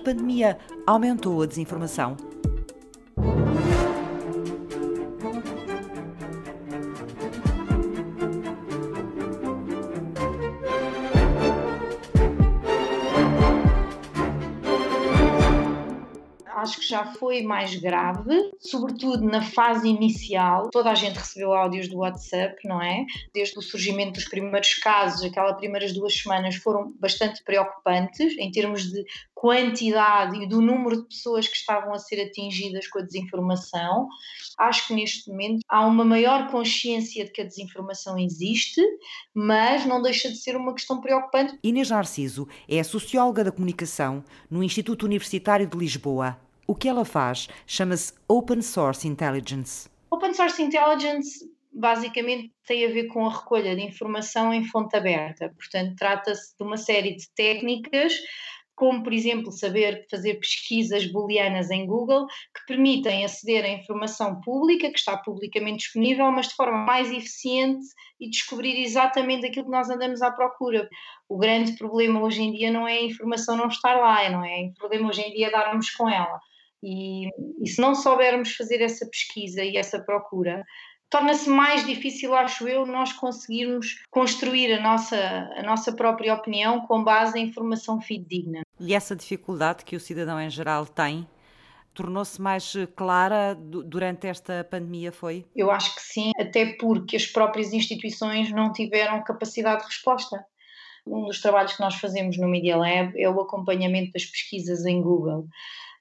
pandemia aumentou a desinformação? Já foi mais grave, sobretudo na fase inicial. Toda a gente recebeu áudios do WhatsApp, não é? Desde o surgimento dos primeiros casos, aquelas primeiras duas semanas foram bastante preocupantes em termos de quantidade e do número de pessoas que estavam a ser atingidas com a desinformação. Acho que neste momento há uma maior consciência de que a desinformação existe, mas não deixa de ser uma questão preocupante. Inês Narciso é socióloga da comunicação no Instituto Universitário de Lisboa. O que ela faz chama-se Open Source Intelligence. Open Source Intelligence basicamente tem a ver com a recolha de informação em fonte aberta. Portanto, trata-se de uma série de técnicas como, por exemplo, saber fazer pesquisas booleanas em Google, que permitem aceder à informação pública, que está publicamente disponível, mas de forma mais eficiente e descobrir exatamente aquilo que nós andamos à procura. O grande problema hoje em dia não é a informação não estar lá, não é? O problema hoje em dia é darmos com ela. E, e se não soubermos fazer essa pesquisa e essa procura, torna-se mais difícil, acho eu, nós conseguirmos construir a nossa, a nossa própria opinião com base em informação fidedigna. E essa dificuldade que o cidadão em geral tem tornou-se mais clara durante esta pandemia, foi? Eu acho que sim, até porque as próprias instituições não tiveram capacidade de resposta. Um dos trabalhos que nós fazemos no Media Lab é o acompanhamento das pesquisas em Google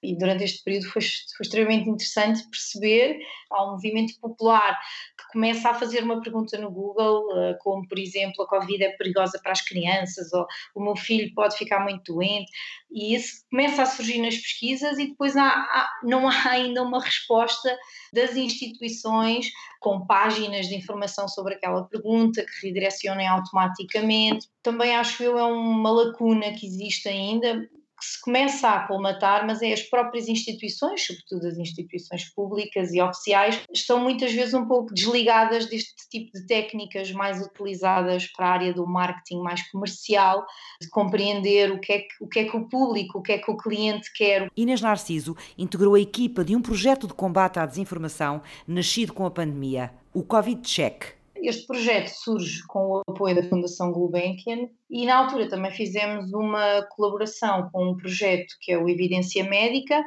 e durante este período foi, foi extremamente interessante perceber há um movimento popular que começa a fazer uma pergunta no Google, eh, como por exemplo a Covid é perigosa para as crianças ou o meu filho pode ficar muito doente e isso começa a surgir nas pesquisas e depois há, há, não há ainda uma resposta das instituições com páginas de informação sobre aquela pergunta que redirecionem automaticamente. Também acho eu é uma lacuna que existe ainda, que se começa a colmatar, mas é as próprias instituições, sobretudo as instituições públicas e oficiais, estão muitas vezes um pouco desligadas deste tipo de técnicas mais utilizadas para a área do marketing mais comercial, de compreender o que é que o, que é que o público, o que é que o cliente quer. Inês Narciso integrou a equipa de um projeto de combate à desinformação nascido com a pandemia, o Covid Check este projeto surge com o apoio da Fundação Gulbenkian e na altura também fizemos uma colaboração com um projeto que é o Evidência Médica,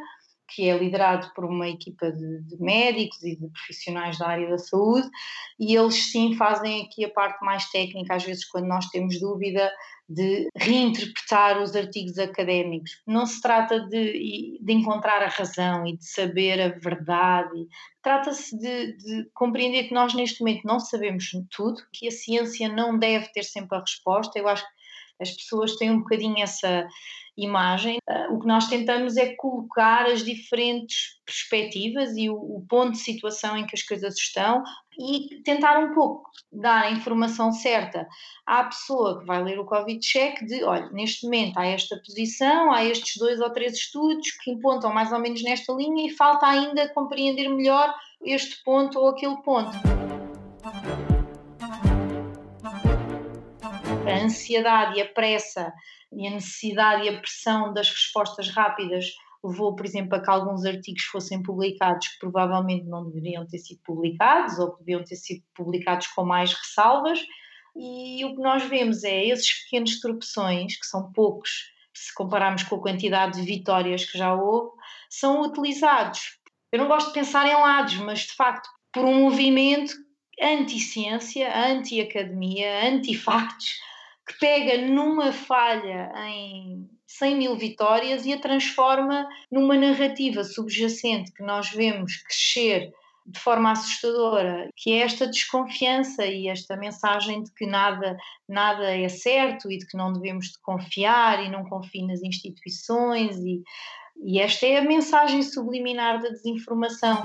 que é liderado por uma equipa de, de, médicos e de profissionais da área da saúde, e eles sim fazem aqui a parte mais técnica, às vezes quando nós temos dúvida de reinterpretar os artigos académicos. Não se trata de, de encontrar a razão e de saber a verdade, trata-se de, de, compreender que nós neste momento não sabemos tudo, que a ciência não deve ter sempre a resposta. Eu acho que as pessoas têm um bocadinho essa imagem. Uh, o que nós tentamos é colocar as diferentes perspectivas e o, o, ponto de situação em que as coisas estão e tentar um pouco dar a informação certa à pessoa que vai ler o Covid Check de, olha, neste momento há esta posição, há estes dois ou três estudos que apontam mais ou menos nesta linha e falta ainda compreender melhor este ponto ou aquele ponto. A ansiedade e a pressa e a necessidade e a pressão das respostas rápidas levou, por exemplo, a que alguns artigos fossem publicados que provavelmente não deveriam ter sido publicados ou deviam ter sido publicados com mais ressalvas. E o que nós vemos é esses pequenos tropeções, que são poucos se compararmos com a quantidade de vitórias que já houve, são utilizados. Eu não gosto de pensar em lados, mas de facto, por um movimento anti-ciência, anti-academia, anti-factos, que pega numa falha em 100 mil vitórias e a transforma numa narrativa subjacente que nós vemos crescer de forma assustadora, que é esta desconfiança e esta mensagem de que nada, nada é certo e de que não devemos de confiar e não confie nas instituições e, e esta é a mensagem subliminar da desinformação.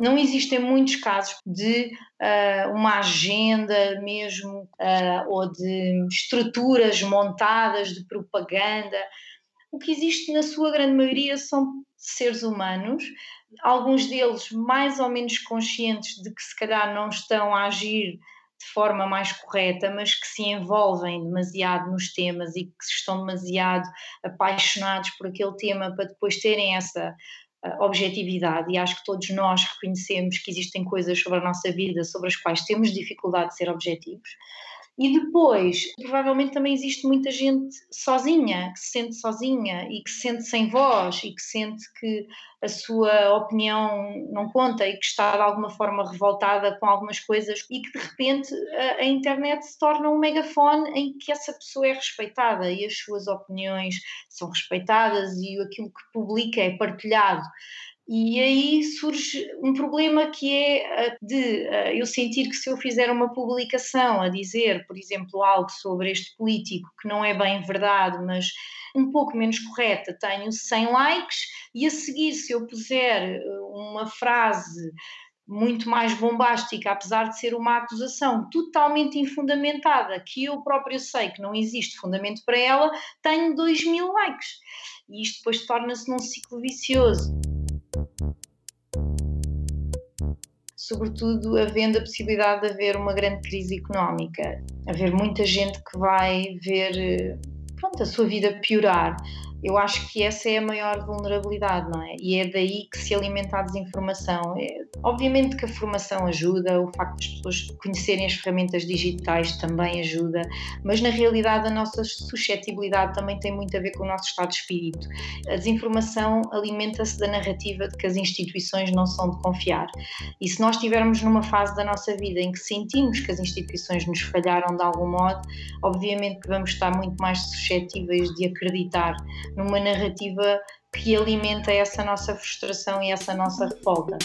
Não existem muitos casos de uh, uma agenda mesmo uh, ou de estruturas montadas de propaganda. O que existe na sua grande maioria são seres humanos, alguns deles mais ou menos conscientes de que se calhar não estão a agir de forma mais correta, mas que se envolvem demasiado nos temas e que estão demasiado apaixonados por aquele tema para depois terem essa objetividade. E acho que todos nós reconhecemos que existem coisas sobre a nossa vida sobre as quais temos dificuldade de ser objetivos. E depois, provavelmente também existe muita gente sozinha, que se sente sozinha e que se sente sem voz e que sente que a sua opinião não conta e que está de alguma forma revoltada com algumas coisas e que de repente a, a internet se torna um megafone em que essa pessoa é respeitada e as suas opiniões são respeitadas e aquilo que publica é partilhado. E aí surge um problema que é eh, de eh, eu sentir que se eu fizer uma publicação a dizer, por exemplo, algo sobre este político que não é bem verdade, mas um pouco menos correta, tenho 100 likes, e a seguir, se eu puser eh, uma frase muito mais bombástica, apesar de ser uma acusação totalmente infundamentada, que eu próprio sei que não existe fundamento para ela, tenho 2 mil likes. E isto depois torna-se num ciclo vicioso. Sobretudo havendo a possibilidade de haver uma grande crise económica, haver muita gente que vai ver pronto, a sua vida piorar eu acho que essa é a maior vulnerabilidade, não é? E é daí que se alimenta a desinformação. É, obviamente que a formação ajuda, o facto de as pessoas conhecerem as ferramentas digitais também ajuda, mas na realidade a nossa suscetibilidade também tem muito a ver com o nosso estado de espírito. A desinformação alimenta-se da narrativa de que as instituições não são de confiar. E se nós estivermos numa fase da nossa vida em que sentimos que as instituições nos falharam de algum modo, obviamente que vamos estar muito mais suscetíveis de acreditar numa narrativa que alimenta essa nossa frustração e essa nossa revolta.